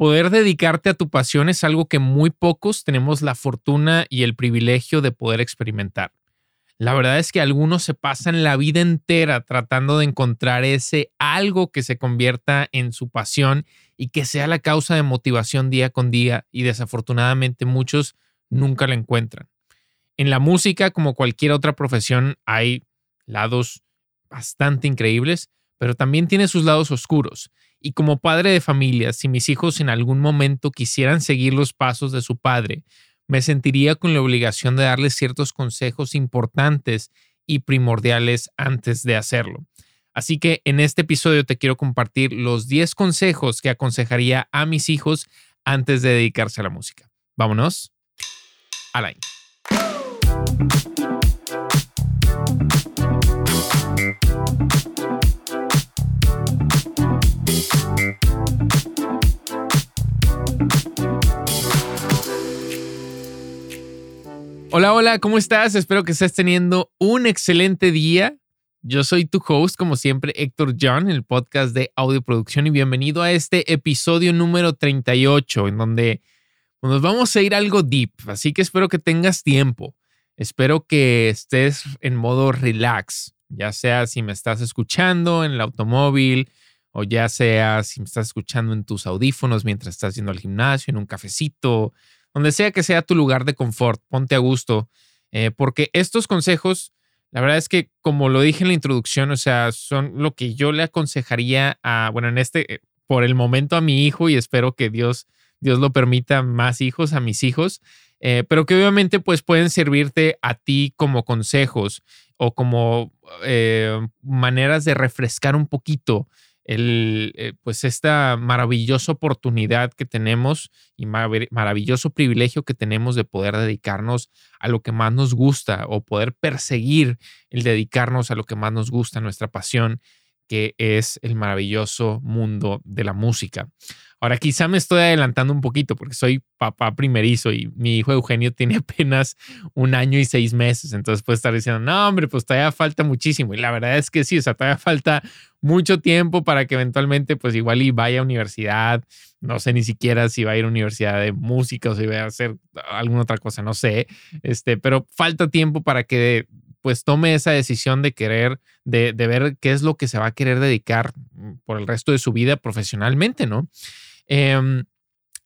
Poder dedicarte a tu pasión es algo que muy pocos tenemos la fortuna y el privilegio de poder experimentar. La verdad es que algunos se pasan la vida entera tratando de encontrar ese algo que se convierta en su pasión y que sea la causa de motivación día con día y desafortunadamente muchos nunca la encuentran. En la música, como cualquier otra profesión, hay lados bastante increíbles, pero también tiene sus lados oscuros. Y como padre de familia, si mis hijos en algún momento quisieran seguir los pasos de su padre, me sentiría con la obligación de darles ciertos consejos importantes y primordiales antes de hacerlo. Así que en este episodio te quiero compartir los 10 consejos que aconsejaría a mis hijos antes de dedicarse a la música. Vámonos a Hola, hola, ¿cómo estás? Espero que estés teniendo un excelente día. Yo soy tu host, como siempre, Héctor John, el podcast de audio producción, y bienvenido a este episodio número 38, en donde nos vamos a ir algo deep, así que espero que tengas tiempo. Espero que estés en modo relax, ya sea si me estás escuchando en el automóvil o ya sea si me estás escuchando en tus audífonos mientras estás yendo al gimnasio, en un cafecito, donde sea que sea tu lugar de confort, ponte a gusto, eh, porque estos consejos, la verdad es que como lo dije en la introducción, o sea, son lo que yo le aconsejaría a, bueno, en este, eh, por el momento a mi hijo y espero que Dios, Dios lo permita más hijos, a mis hijos, eh, pero que obviamente pues pueden servirte a ti como consejos o como maneras de refrescar un poquito el, eh, pues esta maravillosa oportunidad que tenemos y maravilloso privilegio que tenemos de poder dedicarnos a lo que más nos gusta o poder perseguir el dedicarnos a lo que más nos gusta, nuestra pasión, que es el maravilloso mundo de la música. Ahora, quizá me estoy adelantando un poquito porque soy papá primerizo y mi hijo Eugenio tiene apenas un año y seis meses. Entonces puede estar diciendo, no, hombre, pues todavía falta muchísimo. Y la verdad es que sí, o sea, todavía falta mucho tiempo para que eventualmente, pues igual y vaya a universidad. No sé ni siquiera si va a ir a universidad de música o si va a hacer alguna otra cosa, no sé. Este, pero falta tiempo para que pues tome esa decisión de querer, de, de ver qué es lo que se va a querer dedicar por el resto de su vida profesionalmente, ¿no? Em,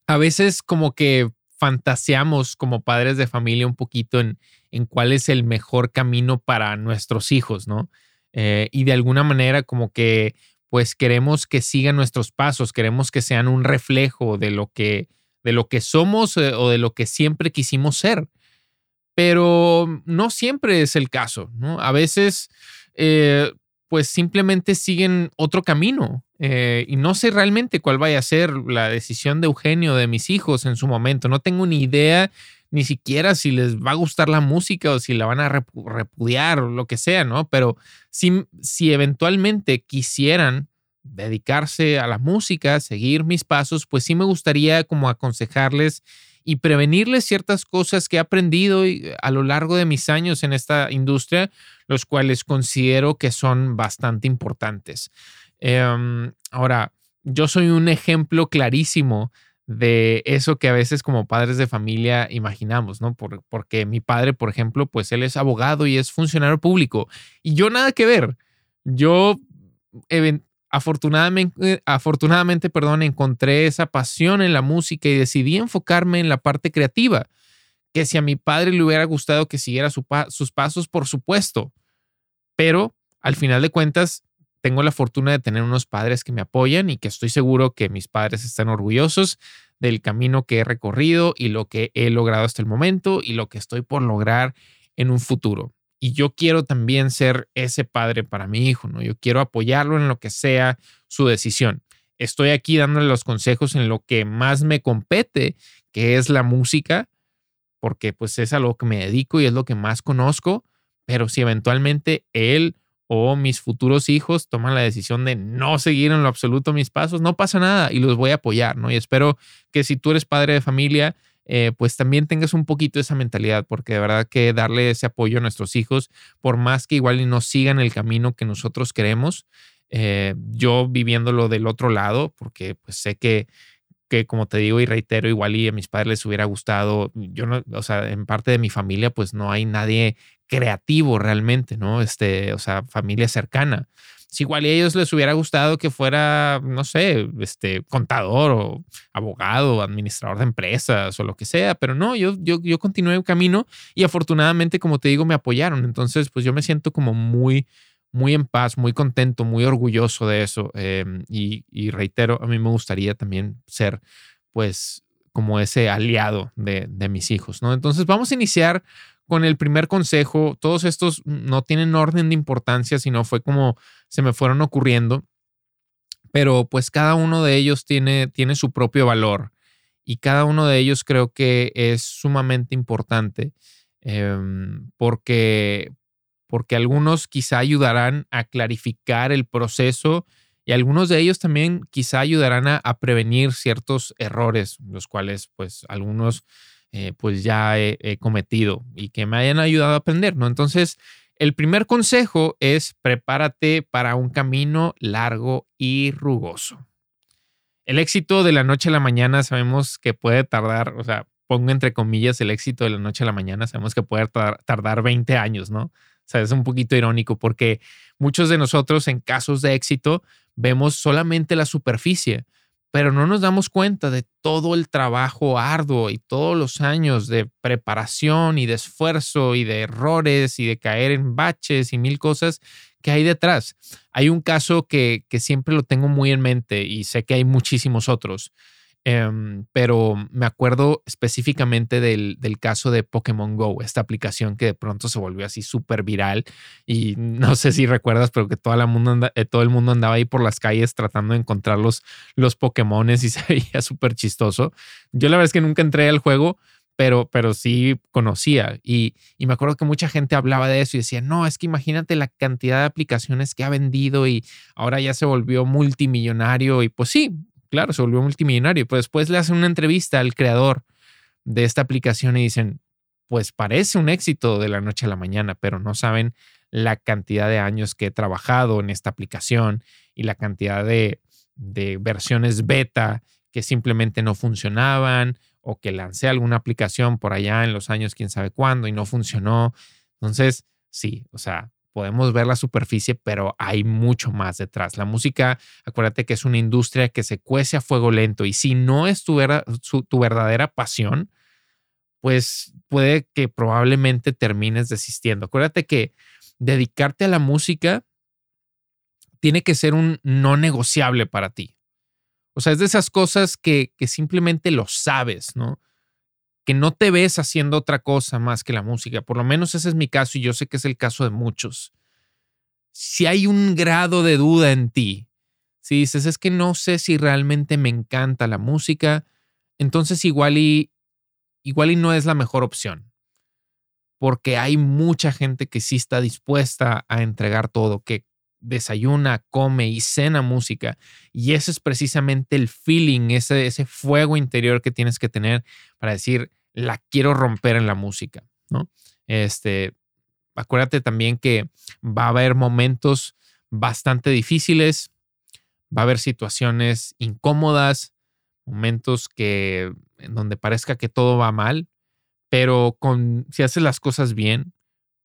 a veces como que fantaseamos como padres de familia un poquito en, en cuál es el mejor camino para nuestros hijos, ¿no? Eh, y de alguna manera como que pues queremos que sigan nuestros pasos, queremos que sean un reflejo de lo que, de lo que somos eh, o de lo que siempre quisimos ser. Pero no siempre es el caso, ¿no? A veces eh, pues simplemente siguen otro camino. Eh, y no sé realmente cuál vaya a ser la decisión de Eugenio, de mis hijos en su momento. No tengo ni idea ni siquiera si les va a gustar la música o si la van a repudiar o lo que sea, ¿no? Pero si, si eventualmente quisieran dedicarse a la música, seguir mis pasos, pues sí me gustaría como aconsejarles y prevenirles ciertas cosas que he aprendido a lo largo de mis años en esta industria, los cuales considero que son bastante importantes. Em, ahora, yo soy un ejemplo clarísimo de eso que a veces como padres de familia imaginamos, ¿no? porque mi padre, por ejemplo, pues él es abogado y es funcionario público y yo nada que ver. Yo afortunadamente, afortunadamente, perdón, encontré esa pasión en la música y decidí enfocarme en la parte creativa. Que si a mi padre le hubiera gustado que siguiera sus pasos, por supuesto. Pero al final de cuentas, tengo la fortuna de tener unos padres que me apoyan y que estoy seguro que mis padres están orgullosos del camino que he recorrido y lo que he logrado hasta el momento y lo que estoy por lograr en un futuro y yo quiero también ser ese padre para mi hijo, ¿no? Yo quiero apoyarlo en lo que sea su decisión. Estoy aquí dándole los consejos en lo que más me compete, que es la música, porque pues es a lo que me dedico y es lo que más conozco, pero si eventualmente él o mis futuros hijos toman la decisión de no seguir en lo absoluto mis pasos, no pasa nada y los voy a apoyar, ¿no? Y espero que si tú eres padre de familia, eh, pues también tengas un poquito esa mentalidad, porque de verdad que darle ese apoyo a nuestros hijos, por más que igual no sigan el camino que nosotros queremos, eh, yo viviéndolo del otro lado, porque pues sé que que como te digo y reitero, igual y a mis padres les hubiera gustado, yo no, o sea, en parte de mi familia pues no hay nadie creativo realmente, ¿no? Este, o sea, familia cercana. Si igual a ellos les hubiera gustado que fuera, no sé, este, contador o abogado, administrador de empresas o lo que sea, pero no, yo, yo, yo continué el camino y afortunadamente, como te digo, me apoyaron. Entonces, pues yo me siento como muy, muy en paz, muy contento, muy orgulloso de eso. Em, y, y, reitero, a mí me gustaría también ser, pues, como ese aliado de, de mis hijos, ¿no? Entonces, vamos a iniciar con el primer consejo. Todos estos no tienen orden de importancia, sino fue como se me fueron ocurriendo. Pero pues cada uno de ellos tiene, tiene su propio valor y cada uno de ellos creo que es sumamente importante em, porque, porque algunos quizá ayudarán a clarificar el proceso y algunos de ellos también quizá ayudarán a, prevenir ciertos errores, los cuales pues algunos eh, pues ya he, cometido y que me hayan ayudado a aprender, ¿no? Entonces, el primer consejo es prepárate para un camino largo y rugoso. El éxito de la noche a la mañana sabemos que puede tardar, o sea, pongo entre comillas el éxito de la noche a la mañana, sabemos que puede tardar 20 años, ¿no? Es un poquito irónico porque muchos de nosotros en casos de éxito vemos solamente la superficie, pero no nos damos cuenta de todo el trabajo arduo y todos los años de preparación y de esfuerzo y de errores y de caer en baches y mil cosas que hay detrás. Hay un caso que, que siempre lo tengo muy en mente y sé que hay muchísimos otros. Em, pero me acuerdo específicamente del, caso de Pokémon Go, esta aplicación que de pronto se volvió así súper viral y no sé si recuerdas, pero que toda la mundo eh, todo el mundo andaba ahí por las calles tratando de encontrar los, los Pokémones y se veía súper chistoso. Yo la verdad es que nunca entré al juego, pero, pero sí conocía y, y, me acuerdo que mucha gente hablaba de eso y decía, no, es que imagínate la cantidad de aplicaciones que ha vendido y ahora ya se volvió multimillonario y pues sí, claro, se volvió multimillonario. Pues después le hacen una entrevista al creador de esta aplicación y dicen, pues parece un éxito de la noche a la mañana, pero no saben la cantidad de años que he trabajado en esta aplicación y la cantidad de, de versiones beta que simplemente no funcionaban o que lancé alguna aplicación por allá en los años quién sabe cuándo y no funcionó. Entonces, sí, o sea, podemos ver la superficie, pero hay mucho más detrás. La música, acuérdate que es una industria que se cuece a fuego lento y si no es tu, tu verdadera pasión, pues puede que probablemente termines desistiendo. Acuérdate que dedicarte a la música tiene que ser un no negociable para ti. O sea, es de esas cosas que, que simplemente lo sabes, ¿no? Que no te ves haciendo otra cosa más que la música. Por lo menos ese es mi caso y yo sé que es el caso de muchos. Si hay un grado de duda en ti, si dices, es que no sé si realmente me encanta la música, entonces igual y, igual y no es la mejor opción. Porque hay mucha gente que sí está dispuesta a entregar todo, que desayuna, come y cena música. Y ese es precisamente el feeling, ese, ese fuego interior que tienes que tener para decir, la quiero romper en la música, ¿no? Este, acuérdate también que va a haber momentos bastante difíciles, va a haber situaciones incómodas, momentos que en donde parezca que todo va mal, pero con si haces las cosas bien,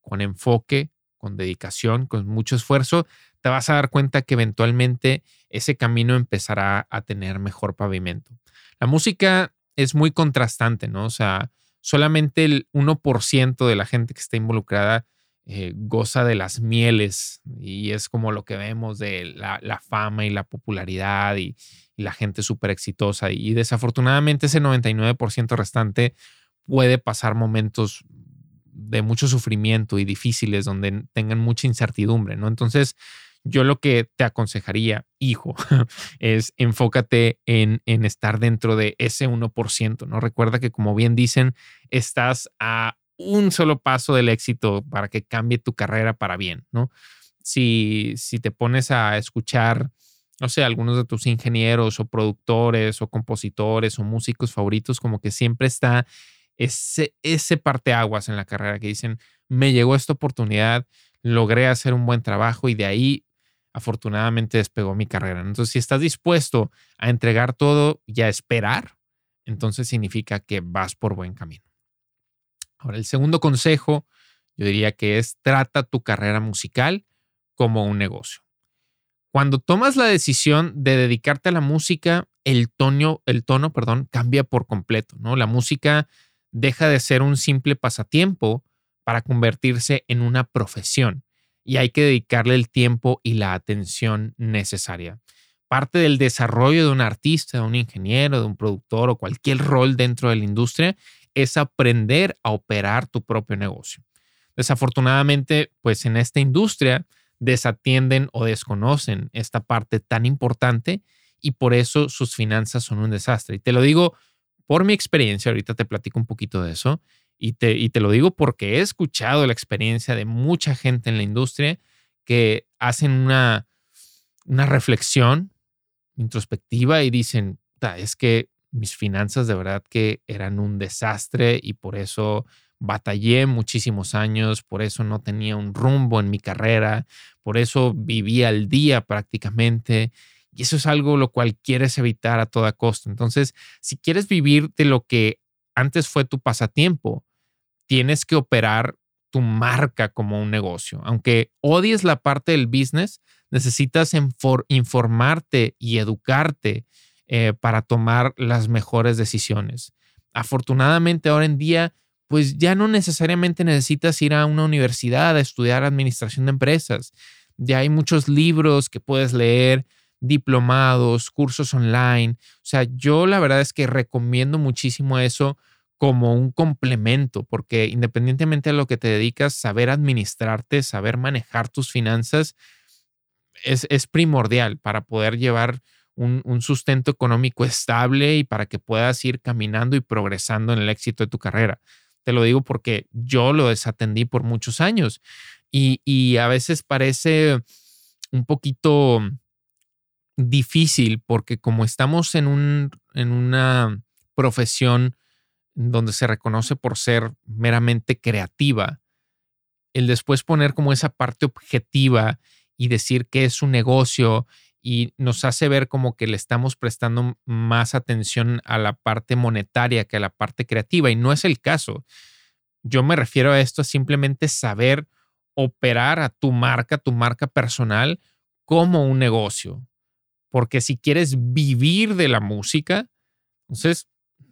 con enfoque, con dedicación, con mucho esfuerzo, te vas a dar cuenta que eventualmente ese camino empezará a tener mejor pavimento. La música es muy contrastante, ¿no? O sea, solamente el 1% de la gente que está involucrada eh, goza de las mieles y es como lo que vemos de la, fama y la popularidad y, la gente súper exitosa. Y desafortunadamente ese 99% restante puede pasar momentos de mucho sufrimiento y difíciles donde tengan mucha incertidumbre, ¿no? Entonces, yo lo que te aconsejaría, hijo, es enfócate en, en estar dentro de ese 1%, ¿no? Recuerda que como bien dicen, estás a un solo paso del éxito para que cambie tu carrera para bien, ¿no? Si, si te pones a escuchar, no sé, algunos de tus ingenieros o productores o compositores o músicos favoritos, como que siempre está ese, ese parteaguas en la carrera que dicen, me llegó esta oportunidad, logré hacer un buen trabajo y de ahí afortunadamente despegó mi carrera. Entonces, si estás dispuesto a entregar todo y a esperar, entonces significa que vas por buen camino. Ahora, el segundo consejo, yo diría que es trata tu carrera musical como un negocio. Cuando tomas la decisión de dedicarte a la música, el tono, el tono, perdón, cambia por completo, ¿no? La música deja de ser un simple pasatiempo para convertirse en una profesión y hay que dedicarle el tiempo y la atención necesaria. Parte del desarrollo de un artista, de un ingeniero, de un productor o cualquier rol dentro de la industria es aprender a operar tu propio negocio. Desafortunadamente, pues en esta industria desatienden o desconocen esta parte tan importante y por eso sus finanzas son un desastre. Y te lo digo por mi experiencia, ahorita te platico un poquito de eso, y te, y te lo digo porque he escuchado la experiencia de mucha gente en la industria que hacen una, una reflexión introspectiva y dicen, es que mis finanzas de verdad que eran un desastre y por eso batallé muchísimos años, por eso no tenía un rumbo en mi carrera, por eso vivía al día prácticamente. Y eso es algo lo cual quieres evitar a toda costa. Entonces, si quieres vivir de lo que antes fue tu pasatiempo, tienes que operar tu marca como un negocio. Aunque odies la parte del business, necesitas informarte y educarte eh, para tomar las mejores decisiones. Afortunadamente, ahora en día, pues ya no necesariamente necesitas ir a una universidad a estudiar administración de empresas. Ya hay muchos libros que puedes leer, diplomados, cursos online. O sea, yo la verdad es que recomiendo muchísimo eso como un complemento, porque independientemente de lo que te dedicas, saber administrarte, saber manejar tus finanzas es, primordial para poder llevar un, un, sustento económico estable y para que puedas ir caminando y progresando en el éxito de tu carrera. Te lo digo porque yo lo desatendí por muchos años y, y a veces parece un poquito difícil porque como estamos en, un, en una profesión donde se reconoce por ser meramente creativa, el después poner como esa parte objetiva y decir que es un negocio y nos hace ver como que le estamos prestando más atención a la parte monetaria que a la parte creativa y no es el caso. Yo me refiero a esto a simplemente saber operar a tu marca, tu marca personal como un negocio. Porque si quieres vivir de la música, entonces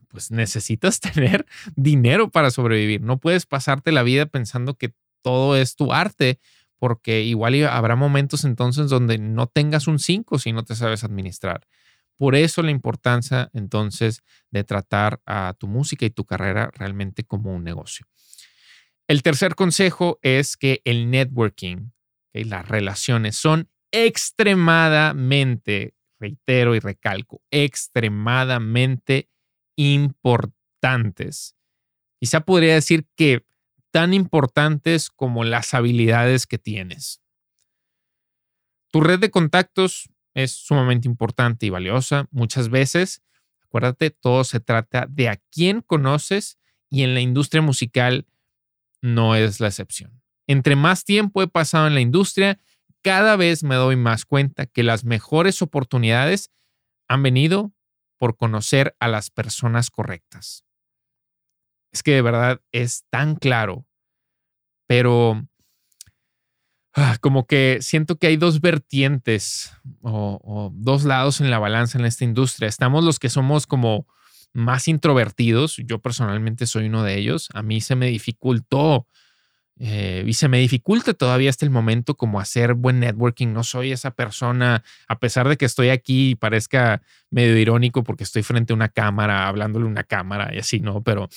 pues necesitas tener dinero para sobrevivir. No puedes pasarte la vida pensando que todo es tu arte, porque igual habrá momentos entonces donde no tengas un 5 si no te sabes administrar. Por eso la importancia entonces de tratar a tu música y tu carrera realmente como un negocio. El tercer consejo es que el networking, y las relaciones son extremadamente, reitero y recalco, extremadamente importantes. Quizá podría decir que tan importantes como las habilidades que tienes. Tu red de contactos es sumamente importante y valiosa. Muchas veces, acuérdate, todo se trata de a quién conoces y en la industria musical no es la excepción. Entre más tiempo he pasado en la industria, cada vez me doy más cuenta que las mejores oportunidades han venido por conocer a las personas correctas. Es que de verdad es tan claro, pero ah, como que siento que hay dos vertientes o, dos lados en la balanza en esta industria. Estamos los que somos como más introvertidos. Yo personalmente soy uno de ellos. A mí se me dificultó eh, y se me dificulta todavía hasta el momento como hacer buen networking. No soy esa persona, a pesar de que estoy aquí y parezca medio irónico porque estoy frente a una cámara, hablándole a una cámara y así, ¿no? Pero,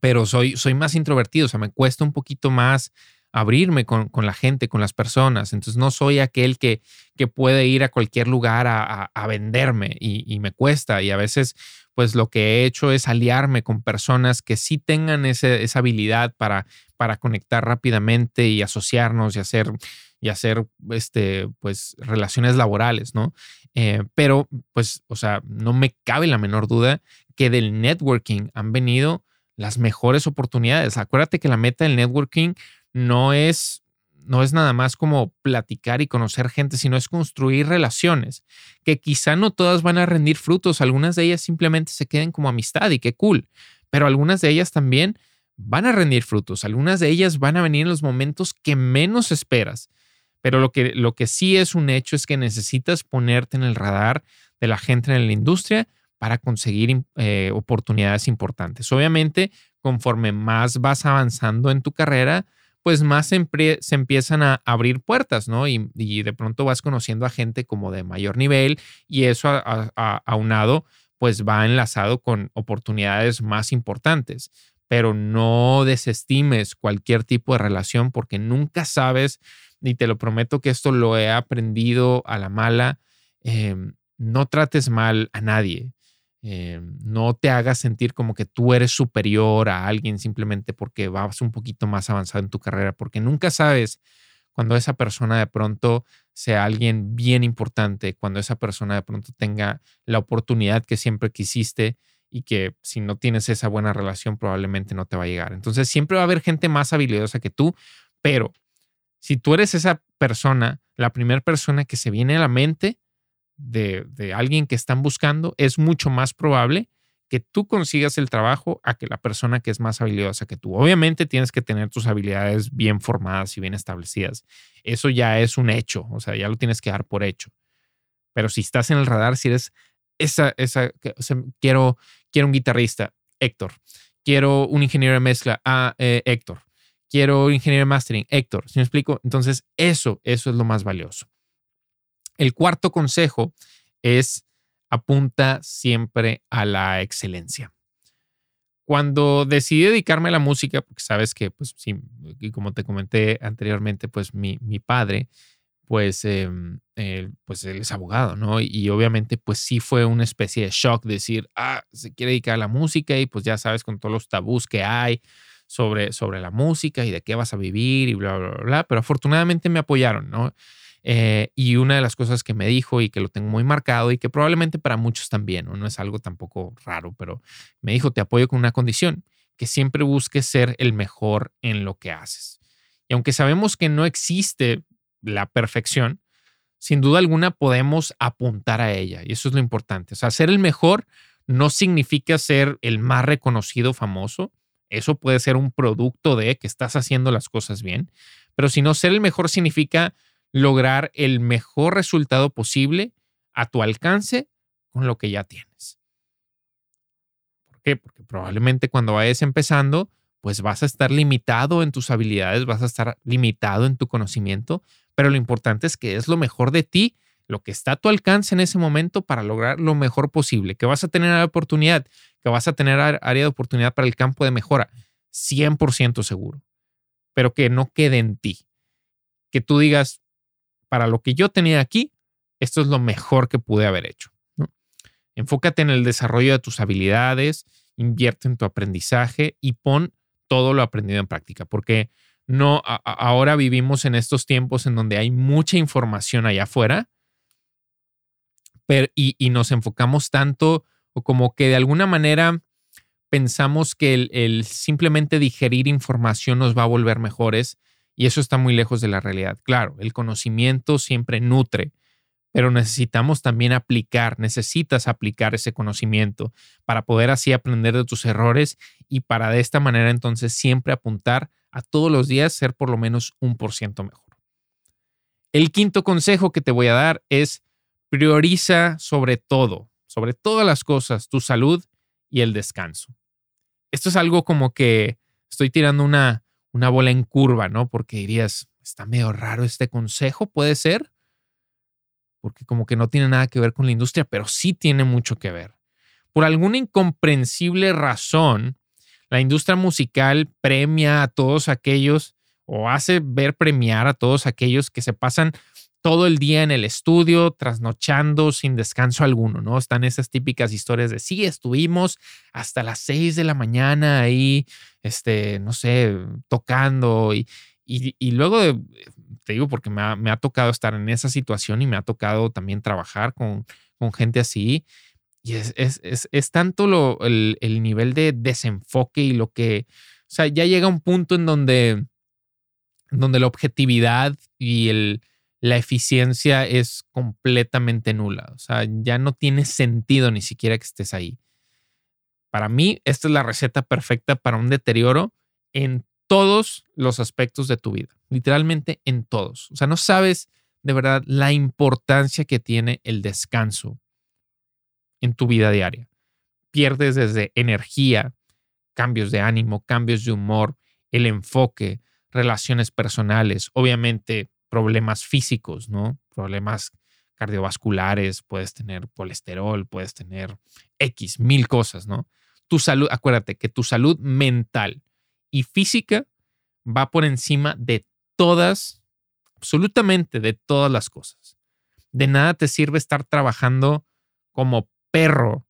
pero soy, soy más introvertido, o sea, me cuesta un poquito más abrirme con, la gente, con las personas. Entonces no soy aquel que, que puede ir a cualquier lugar a, venderme y, y, me cuesta. Y a veces pues lo que he hecho es aliarme con personas que sí tengan esa habilidad para, para conectar rápidamente y asociarnos y hacer, y hacer este, pues, relaciones laborales, ¿no? Eh, pero, pues, o sea, no me cabe la menor duda que del networking han venido las mejores oportunidades. Acuérdate que la meta del networking no es no es nada más como platicar y conocer gente, sino es construir relaciones que quizá no todas van a rendir frutos, algunas de ellas simplemente se queden como amistad y qué cool, pero algunas de ellas también van a rendir frutos, algunas de ellas van a venir en los momentos que menos esperas. Pero lo que, lo que sí es un hecho es que necesitas ponerte en el radar de la gente en la industria para conseguir eh, oportunidades importantes. Obviamente, conforme más vas avanzando en tu carrera, pues más se, empiezan a abrir puertas, ¿no? Y, de pronto vas conociendo a gente como de mayor nivel y eso aunado, pues va enlazado con oportunidades más importantes. Pero no desestimes cualquier tipo de relación porque nunca sabes, y te lo prometo que esto lo he aprendido a la mala, em, no trates mal a nadie. Eh, no te hagas sentir como que tú eres superior a alguien simplemente porque vas un poquito más avanzado en tu carrera, porque nunca sabes cuando esa persona de pronto sea alguien bien importante, cuando esa persona de pronto tenga la oportunidad que siempre quisiste y que si no tienes esa buena relación probablemente no te va a llegar. Entonces siempre va a haber gente más habilidosa que tú, pero si tú eres esa persona, la primera persona que se viene a la mente, de, alguien que están buscando, es mucho más probable que tú consigas el trabajo a que la persona que es más habilidosa que tú. Obviamente tienes que tener tus habilidades bien formadas y bien establecidas. Eso ya es un hecho, o sea, ya lo tienes que dar por hecho. Pero si estás en el radar, si eres esa, esa, quiero, quiero un guitarrista, Héctor. Quiero un ingeniero de mezcla, ah, eh, Héctor. Quiero un ingeniero de mastering, Héctor. ¿Sí me explico? Entonces, eso, eso es lo más valioso. El cuarto consejo es apunta siempre a la excelencia. Cuando decidí dedicarme a la música, porque sabes que, pues sí, y como te comenté anteriormente, pues mi, mi padre, pues, em, pues él es abogado, ¿no? Y, obviamente, pues sí fue una especie de shock decir, ah, se quiere dedicar a la música y pues ya sabes con todos los tabús que hay sobre, sobre la música y de qué vas a vivir y bla, bla, bla, bla. Pero afortunadamente me apoyaron, ¿no? Eh, y una de las cosas que me dijo y que lo tengo muy marcado y que probablemente para muchos también, ¿no? es algo tampoco raro, pero me dijo, te apoyo con una condición, que siempre busques ser el mejor en lo que haces. Y aunque sabemos que no existe la perfección, sin duda alguna podemos apuntar a ella. Y eso es lo importante. O sea, ser el mejor no significa ser el más reconocido, famoso. Eso puede ser un producto de que estás haciendo las cosas bien. Pero si no, ser el mejor significa lograr el mejor resultado posible a tu alcance con lo que ya tienes. ¿Por qué? Porque probablemente cuando vayas empezando, pues vas a estar limitado en tus habilidades, vas a estar limitado en tu conocimiento, pero lo importante es que es lo mejor de ti, lo que está a tu alcance en ese momento para lograr lo mejor posible, que vas a tener la oportunidad, que vas a tener área de oportunidad para el campo de mejora, 100% seguro, pero que no quede en ti. Que tú digas, para lo que yo tenía aquí, esto es lo mejor que pude haber hecho. Enfócate en el desarrollo de tus habilidades, invierte en tu aprendizaje y pon todo lo aprendido en práctica, porque no ahora vivimos en estos tiempos en donde hay mucha información allá afuera y, nos enfocamos tanto o como que de alguna manera pensamos que el simplemente digerir información nos va a volver mejores y eso está muy lejos de la realidad. Claro, el conocimiento siempre nutre, pero necesitamos también aplicar, necesitas aplicar ese conocimiento para poder así aprender de tus errores y para de esta manera entonces siempre apuntar a todos los días ser por lo menos un por ciento mejor. El quinto consejo que te voy a dar es prioriza sobre todo, sobre todas las cosas, tu salud y el descanso. Esto es algo como que estoy tirando una, una bola en curva, ¿no? Porque dirías, está medio raro este consejo, puede ser, porque como que no tiene nada que ver con la industria, pero sí tiene mucho que ver. Por alguna incomprensible razón, la industria musical premia a todos aquellos o hace ver premiar a todos aquellos que se pasan todo el día en el estudio, trasnochando sin descanso alguno, ¿no? Están esas típicas historias de, sí, estuvimos hasta las seis de la mañana ahí, este, no sé, tocando y, y, luego, de, te digo, porque me ha, me ha, tocado estar en esa situación y me ha tocado también trabajar con, con gente así. Y es, es, es, es tanto lo, el, el nivel de desenfoque y lo que, o sea, ya llega un punto en donde donde la objetividad y el, la eficiencia es completamente nula. O sea, ya no tiene sentido ni siquiera que estés ahí. Para mí, esta es la receta perfecta para un deterioro en todos los aspectos de tu vida, literalmente en todos. O sea, no sabes de verdad la importancia que tiene el descanso en tu vida diaria. Pierdes desde energía, cambios de ánimo, cambios de humor, el enfoque, relaciones personales, obviamente problemas físicos, ¿no? Problemas cardiovasculares, puedes tener colesterol, puedes tener X, mil cosas, ¿no? Tu salud, acuérdate que tu salud mental y física va por encima de todas, absolutamente de todas las cosas. De nada te sirve estar trabajando como perro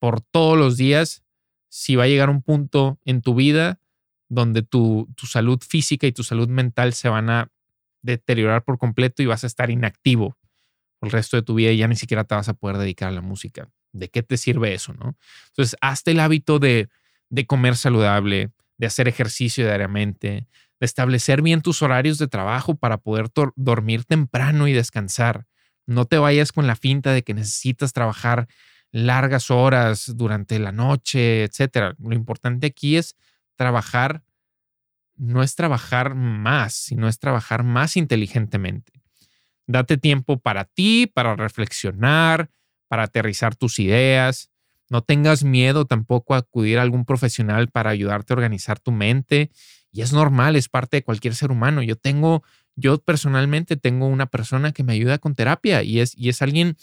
por todos los días si va a llegar un punto en tu vida donde tu, tu salud física y tu salud mental se van a deteriorar por completo y vas a estar inactivo el resto de tu vida y ya ni siquiera te vas a poder dedicar a la música. ¿De qué te sirve eso, no? Entonces, hazte el hábito de, de comer saludable, de hacer ejercicio diariamente, de establecer bien tus horarios de trabajo para poder dormir temprano y descansar. No te vayas con la finta de que necesitas trabajar largas horas durante la noche, etcétera. Lo importante aquí es trabajar no es trabajar más, sino es trabajar más inteligentemente. Date tiempo para ti, para reflexionar, para aterrizar tus ideas. No tengas miedo tampoco a acudir a algún profesional para ayudarte a organizar tu mente. Y es normal, es parte de cualquier ser humano. Yo tengo, yo personalmente tengo una persona que me ayuda con terapia y es, y es alguien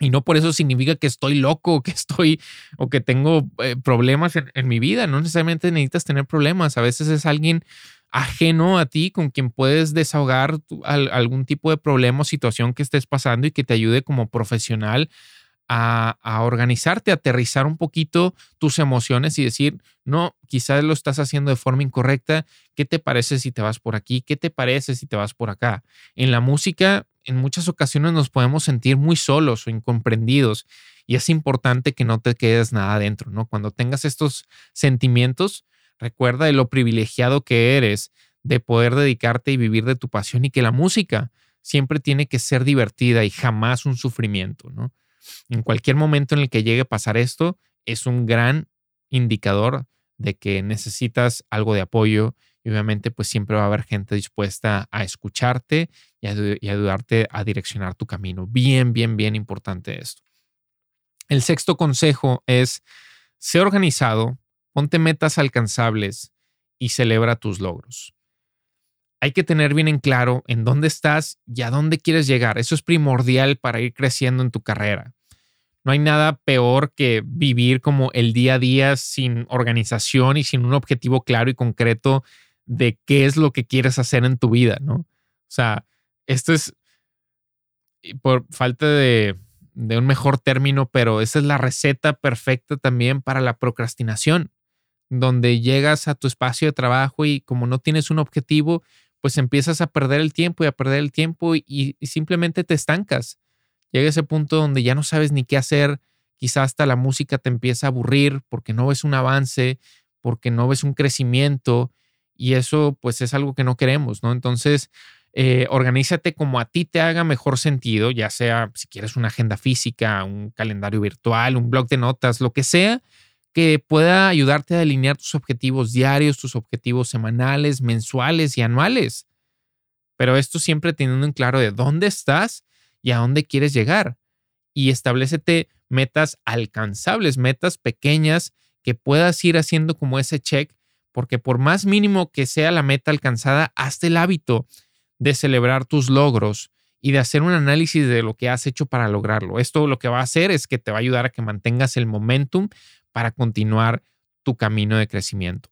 y no por eso significa que estoy loco, que estoy o que tengo eh, problemas en, mi vida. No necesariamente necesitas tener problemas. A veces es alguien ajeno a ti con quien puedes desahogar algún tipo de problema o situación que estés pasando y que te ayude como profesional a, a, organizarte, a aterrizar un poquito tus emociones y decir, no, quizás lo estás haciendo de forma incorrecta. ¿Qué te parece si te vas por aquí? ¿Qué te parece si te vas por acá? En la música en muchas ocasiones nos podemos sentir muy solos o incomprendidos y es importante que no te quedes nada adentro, ¿no? Cuando tengas estos sentimientos, recuerda de lo privilegiado que eres de poder dedicarte y vivir de tu pasión y que la música siempre tiene que ser divertida y jamás un sufrimiento, ¿no? En cualquier momento en el que llegue a pasar esto, es un gran indicador de que necesitas algo de apoyo y obviamente pues siempre va a haber gente dispuesta a escucharte y, a, ayudarte a direccionar tu camino. Bien, bien, bien importante esto. El sexto consejo es, sé organizado, ponte metas alcanzables y celebra tus logros. Hay que tener bien en claro en dónde estás y a dónde quieres llegar. Eso es primordial para ir creciendo en tu carrera. No hay nada peor que vivir como el día a día sin organización y sin un objetivo claro y concreto de qué es lo que quieres hacer en tu vida, ¿no? O sea, esto es por falta de, un mejor término, pero esa es la receta perfecta también para la procrastinación, donde llegas a tu espacio de trabajo y como no tienes un objetivo, pues empiezas a perder el tiempo y a perder el tiempo y, simplemente te estancas. Llega ese punto donde ya no sabes ni qué hacer, quizás hasta la música te empieza a aburrir porque no ves un avance, porque no ves un crecimiento y eso pues es algo que no queremos, ¿no? Entonces, eh, organízate como a ti te haga mejor sentido, ya sea si quieres una agenda física, un calendario virtual, un blog de notas, lo que sea que pueda ayudarte a delinear tus objetivos diarios, tus objetivos semanales, mensuales y anuales. Pero esto siempre teniendo en claro de dónde estás y a dónde quieres llegar. Y establecete metas alcanzables, metas pequeñas que puedas ir haciendo como ese check porque por más mínimo que sea la meta alcanzada, hazte el hábito de celebrar tus logros y de hacer un análisis de lo que has hecho para lograrlo. Esto lo que va a hacer es que te va a ayudar a que mantengas el momentum para continuar tu camino de crecimiento.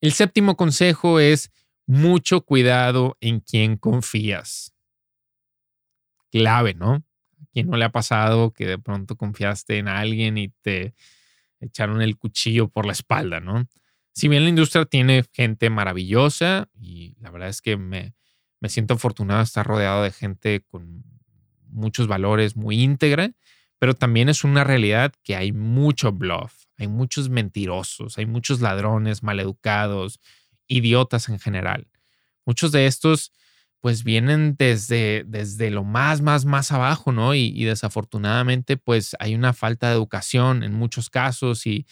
El séptimo consejo es mucho cuidado en quien confías. Clave, ¿no? ¿A quién no le ha pasado que de pronto confiaste en alguien y te echaron el cuchillo por la espalda, ¿no? si bien la industria tiene gente maravillosa y la verdad es que me, me siento afortunado de estar rodeado de gente con muchos valores, muy íntegra, pero también es una realidad que hay mucho bluff, hay muchos mentirosos, hay muchos ladrones maleducados idiotas en general. Muchos de estos pues vienen desde, desde lo más, más, más abajo, ¿no? Y, y, desafortunadamente pues hay una falta de educación en muchos casos y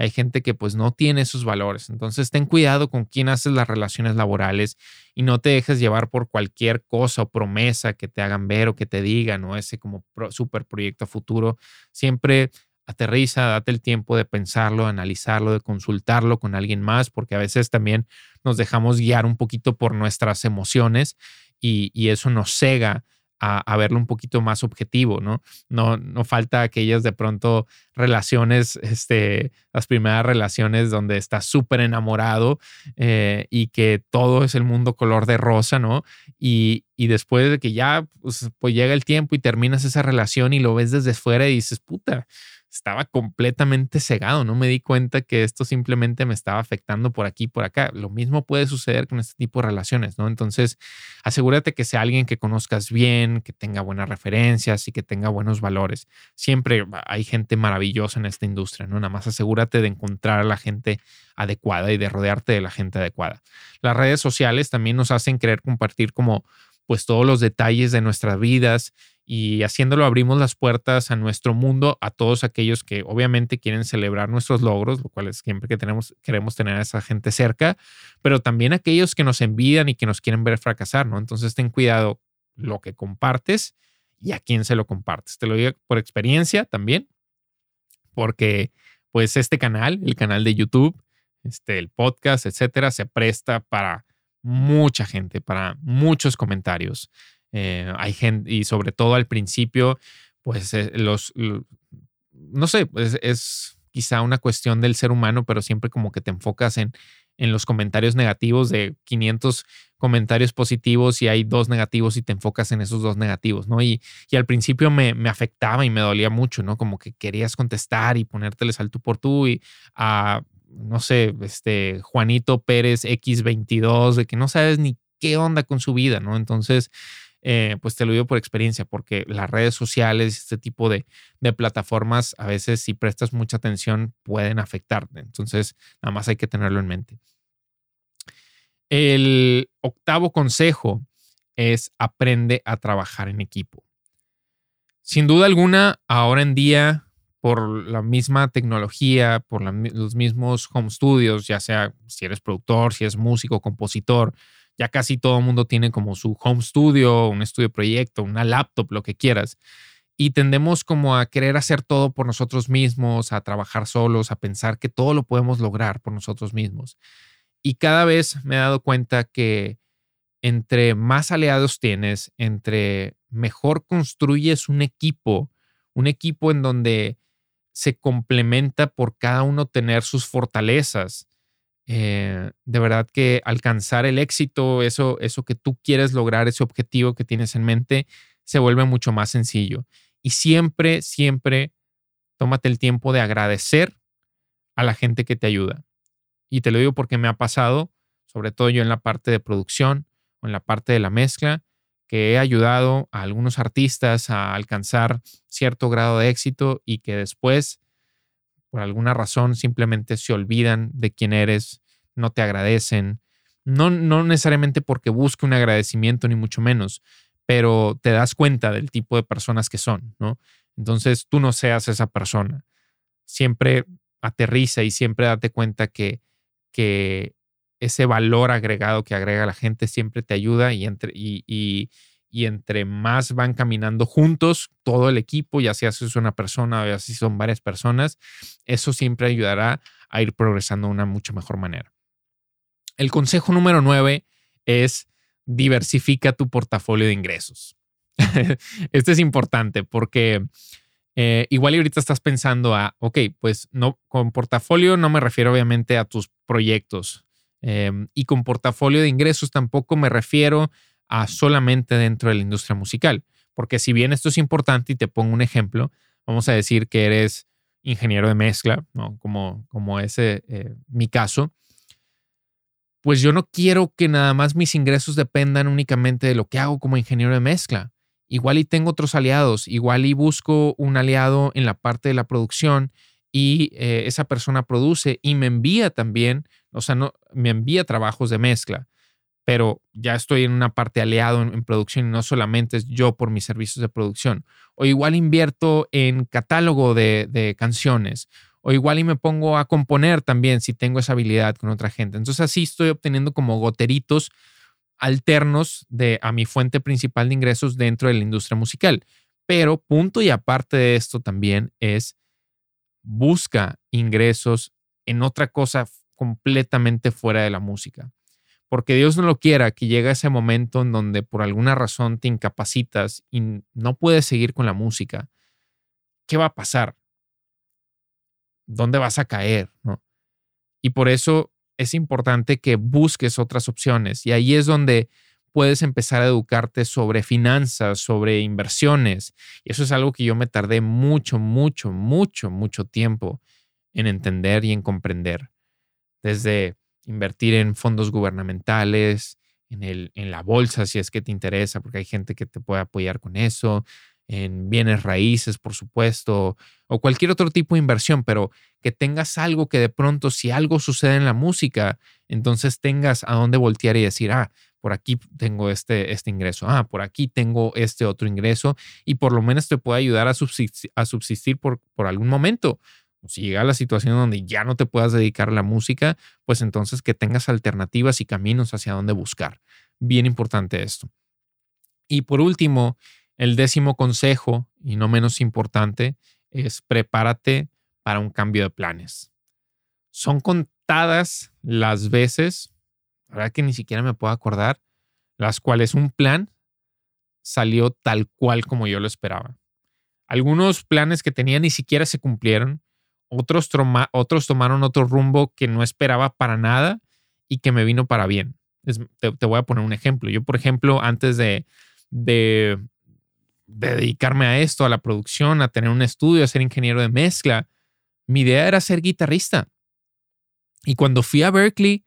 hay gente que pues no tiene esos valores. Entonces ten cuidado con quién haces las relaciones laborales y no te dejes llevar por cualquier cosa o promesa que te hagan ver o que te digan o ese como super proyecto futuro. Siempre aterriza, date el tiempo de pensarlo, de analizarlo, de consultarlo con alguien más, porque a veces también nos dejamos guiar un poquito por nuestras emociones y eso nos cega a, verlo un poquito más objetivo, ¿no? No, no falta aquellas de pronto relaciones, este, las primeras relaciones donde estás súper enamorado eh, y que todo es el mundo color de rosa, ¿no? Y, y después de que ya, pues, pues llega el tiempo y terminas esa relación y lo ves desde fuera y dices, puta, estaba completamente cegado, no me di cuenta que esto simplemente me estaba afectando por aquí por acá. Lo mismo puede suceder con este tipo de relaciones, ¿no? Entonces, asegúrate que sea alguien que conozcas bien, que tenga buenas referencias y que tenga buenos valores. Siempre hay gente maravillosa en esta industria, ¿no? Nada más asegúrate de encontrar a la gente adecuada y de rodearte de la gente adecuada. Las redes sociales también nos hacen querer compartir como pues todos los detalles de nuestras vidas y haciéndolo abrimos las puertas a nuestro mundo, a todos aquellos que obviamente quieren celebrar nuestros logros, lo cual es siempre que tenemos, queremos tener a esa gente cerca, pero también aquellos que nos envidian y que nos quieren ver fracasar, ¿no? Entonces ten cuidado lo que compartes y a quién se lo compartes. Te lo digo por experiencia también, porque pues este canal, el canal de YouTube, este, el podcast, etcétera, se presta para mucha gente, para muchos comentarios. Eh, hay gente, y sobre todo al principio, pues eh, los, no sé, pues es quizá una cuestión del ser humano, pero siempre como que te enfocas en, en los comentarios negativos de 500 comentarios positivos y hay dos negativos y te enfocas en esos dos negativos, ¿no? Y, y al principio me, me, afectaba y me dolía mucho, ¿no? Como que querías contestar y ponérteles al tú por tú y a, no sé, este Juanito Pérez X22, de que no sabes ni qué onda con su vida, ¿no? Entonces, eh, pues te lo digo por experiencia, porque las redes sociales, este tipo de, plataformas, a veces si prestas mucha atención pueden afectarte. Entonces, nada más hay que tenerlo en mente. El octavo consejo es aprende a trabajar en equipo. Sin duda alguna, ahora en día, por la misma tecnología, por los mismos home studios, ya sea si eres productor, si eres músico, compositor, ya casi todo mundo tiene como su home studio, un estudio proyecto, una laptop, lo que quieras. Y tendemos como a querer hacer todo por nosotros mismos, a trabajar solos, a pensar que todo lo podemos lograr por nosotros mismos. Y cada vez me he dado cuenta que entre más aliados tienes, entre mejor construyes un equipo, un equipo en donde se complementa por cada uno tener sus fortalezas, eh, de verdad que alcanzar el éxito, eso, eso que tú quieres lograr, ese objetivo que tienes en mente, se vuelve mucho más sencillo. Y siempre, siempre tómate el tiempo de agradecer a la gente que te ayuda. Y te lo digo porque me ha pasado, sobre todo yo en la parte de producción o en la parte de la mezcla, que he ayudado a algunos artistas a alcanzar cierto grado de éxito y que después por alguna razón simplemente se olvidan de quién eres, no te agradecen, no, no necesariamente porque busque un agradecimiento ni mucho menos, pero te das cuenta del tipo de personas que son, ¿no? Entonces tú no seas esa persona. Siempre aterriza y siempre date cuenta que, que ese valor agregado que agrega la gente siempre te ayuda y, entre, y, y entre más van caminando juntos, todo el equipo, ya sea si es una persona o ya si son varias personas, eso siempre ayudará a ir progresando de una mucho mejor manera. El consejo número nueve es diversifica tu portafolio de ingresos. este es importante porque eh, igual ahorita estás pensando a, ok, pues no, con portafolio no me refiero obviamente a tus proyectos em, y con portafolio de ingresos tampoco me refiero a solamente dentro de la industria musical. Porque si bien esto es importante y te pongo un ejemplo, vamos a decir que eres ingeniero de mezcla, ¿no? como, como es eh, mi caso, pues yo no quiero que nada más mis ingresos dependan únicamente de lo que hago como ingeniero de mezcla. Igual y tengo otros aliados, igual y busco un aliado en la parte de la producción y eh, esa persona produce y me envía también, o sea, no, me envía trabajos de mezcla, pero ya estoy en una parte aliado en, producción y no solamente es yo por mis servicios de producción. O igual invierto en catálogo de, de canciones. O igual y me pongo a componer también si tengo esa habilidad con otra gente. Entonces así estoy obteniendo como goteritos alternos de, a mi fuente principal de ingresos dentro de la industria musical. Pero punto y aparte de esto también es busca ingresos en otra cosa completamente fuera de la música. Porque Dios no lo quiera que llegue ese momento en donde por alguna razón te incapacitas y no puedes seguir con la música. ¿Qué va a pasar? ¿Dónde vas a caer? Y por eso es importante que busques otras opciones. Y ahí es donde puedes empezar a educarte sobre finanzas, sobre inversiones. Y eso es algo que yo me tardé mucho, mucho, mucho, mucho tiempo en entender y en comprender. Desde invertir en fondos gubernamentales, en, el, en la bolsa, si es que te interesa, porque hay gente que te puede apoyar con eso, en bienes raíces, por supuesto, o cualquier otro tipo de inversión, pero que tengas algo que de pronto, si algo sucede en la música, entonces tengas a dónde voltear y decir, ah, por aquí tengo este, este ingreso, ah, por aquí tengo este otro ingreso, y por lo menos te puede ayudar a subsistir, por, por algún momento. Si llega la situación donde ya no te puedas dedicar a la música, pues entonces que tengas alternativas y caminos hacia dónde buscar. Bien importante esto. Y por último, el décimo consejo, y no menos importante, es prepárate para un cambio de planes. Son contadas las veces, verdad que ni siquiera me puedo acordar, las cuales un plan salió tal cual como yo lo esperaba. Algunos planes que tenía ni siquiera se cumplieron, otros, otros tomaron otro rumbo que no esperaba para nada y que me vino para bien. te, voy a poner un ejemplo. Yo, por ejemplo, antes de, de dedicarme a esto, a la producción, a tener un estudio, a ser ingeniero de mezcla. Mi idea era ser guitarrista. Y cuando fui a Berkeley,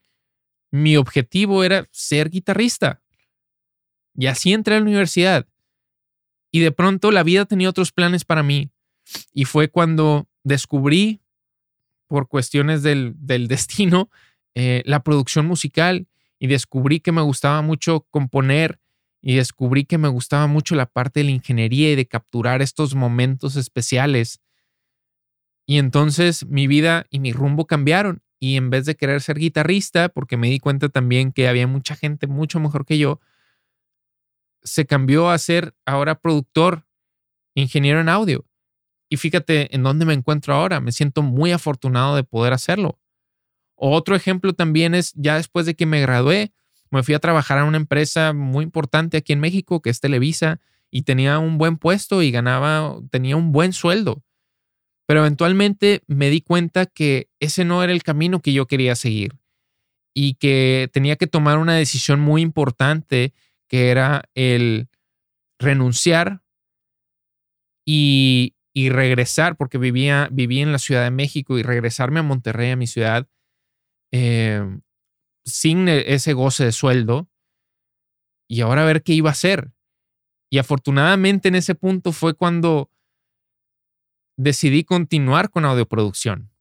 mi objetivo era ser guitarrista. Y así entré a la universidad. Y de pronto la vida tenía otros planes para mí. Y fue cuando descubrí, por cuestiones del, destino, eh, la producción musical y descubrí que me gustaba mucho componer y descubrí que me gustaba mucho la parte de la ingeniería y de capturar estos momentos especiales. Y entonces mi vida y mi rumbo cambiaron. Y en vez de querer ser guitarrista, porque me di cuenta también que había mucha gente mucho mejor que yo, se cambió a ser ahora productor, ingeniero en audio. Y fíjate en dónde me encuentro ahora. Me siento muy afortunado de poder hacerlo. Otro ejemplo también es, ya después de que me gradué, me fui a trabajar a una empresa muy importante aquí en México, que es Televisa, y tenía un buen puesto y ganaba, tenía un buen sueldo. Pero eventualmente me di cuenta que ese no era el camino que yo quería seguir y que tenía que tomar una decisión muy importante, que era el renunciar y, regresar, porque vivía, vivía en la Ciudad de México y regresarme a Monterrey, a mi ciudad, eh, sin e, ese goce de sueldo y ahora ver qué iba a hacer. Y afortunadamente en ese punto fue cuando decidí continuar con audioproducción.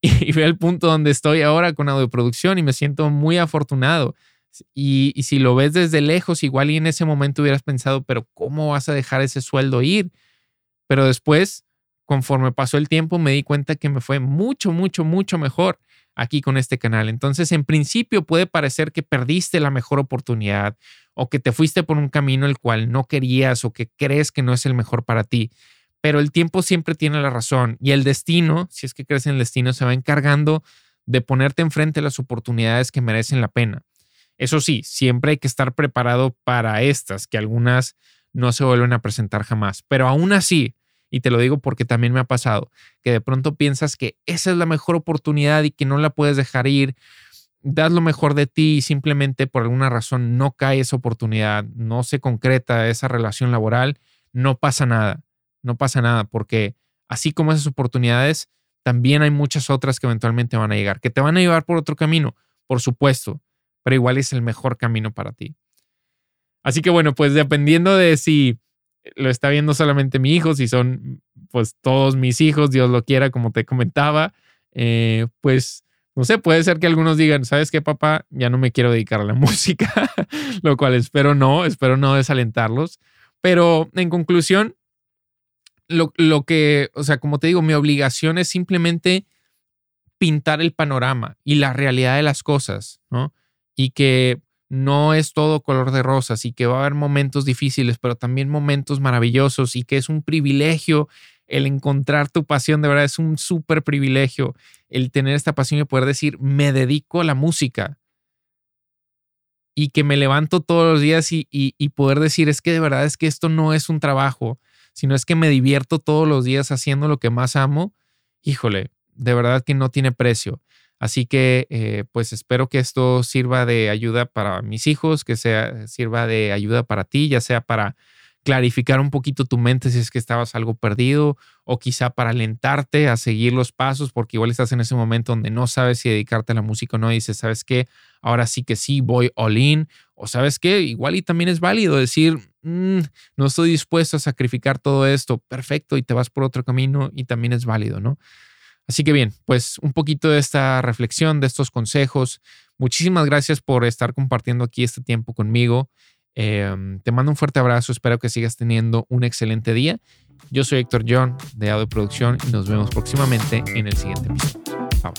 Y, ve el punto donde estoy ahora con audioproducción y me siento muy afortunado. Y, y, si lo ves desde lejos, igual y en ese momento hubieras pensado, pero ¿cómo vas a dejar ese sueldo ir? Pero después, conforme pasó el tiempo, me di cuenta que me fue mucho, mucho, mucho mejor aquí con este canal. Entonces, en principio puede parecer que perdiste la mejor oportunidad o que te fuiste por un camino el cual no querías o que crees que no es el mejor para ti. Pero el tiempo siempre tiene la razón y el destino, si es que crees en el destino, se va encargando de ponerte enfrente las oportunidades que merecen la pena. Eso sí, siempre hay que estar preparado para estas, que algunas no se vuelven a presentar jamás. Pero aún así, y te lo digo porque también me ha pasado, que de pronto piensas que esa es la mejor oportunidad y que no la puedes dejar ir. Das lo mejor de ti y simplemente por alguna razón no cae esa oportunidad, no se concreta esa relación laboral, no pasa nada, no pasa nada, porque así como esas oportunidades, también hay muchas otras que eventualmente van a llegar, que te van a llevar por otro camino, por supuesto, pero igual es el mejor camino para ti. Así que bueno, pues dependiendo de si lo está viendo solamente mi hijo, si son pues todos mis hijos, Dios lo quiera, como te comentaba, eh, pues no sé, puede ser que algunos digan, ¿sabes qué, papá? Ya no me quiero dedicar a la música, lo cual espero no, espero no desalentarlos. Pero en conclusión, lo, lo que, o sea, como te digo, mi obligación es simplemente pintar el panorama y la realidad de las cosas, ¿no? Y que no es todo color de rosas y que va a haber momentos difíciles, pero también momentos maravillosos y que es un privilegio el encontrar tu pasión, de verdad es un súper privilegio el tener esta pasión y poder decir, me dedico a la música y que me levanto todos los días y, y, poder decir, es que de verdad es que esto no es un trabajo, sino es que me divierto todos los días haciendo lo que más amo, híjole, de verdad que no tiene precio. Así que, eh, pues espero que esto sirva de ayuda para mis hijos, que sea, sirva de ayuda para ti, ya sea para clarificar un poquito tu mente si es que estabas algo perdido o quizá para alentarte a seguir los pasos porque igual estás en ese momento donde no sabes si dedicarte a la música o no dices, ¿sabes qué? Ahora sí que sí, voy all in o sabes qué, igual y también es válido decir, mm, no estoy dispuesto a sacrificar todo esto, perfecto, y te vas por otro camino y también es válido, ¿no? Así que bien, pues un poquito de esta reflexión, de estos consejos. Muchísimas gracias por estar compartiendo aquí este tiempo conmigo. Em, te mando un fuerte abrazo, espero que sigas teniendo un excelente día. Yo soy Héctor John de Audio Producción y nos vemos próximamente en el siguiente episodio. Bye.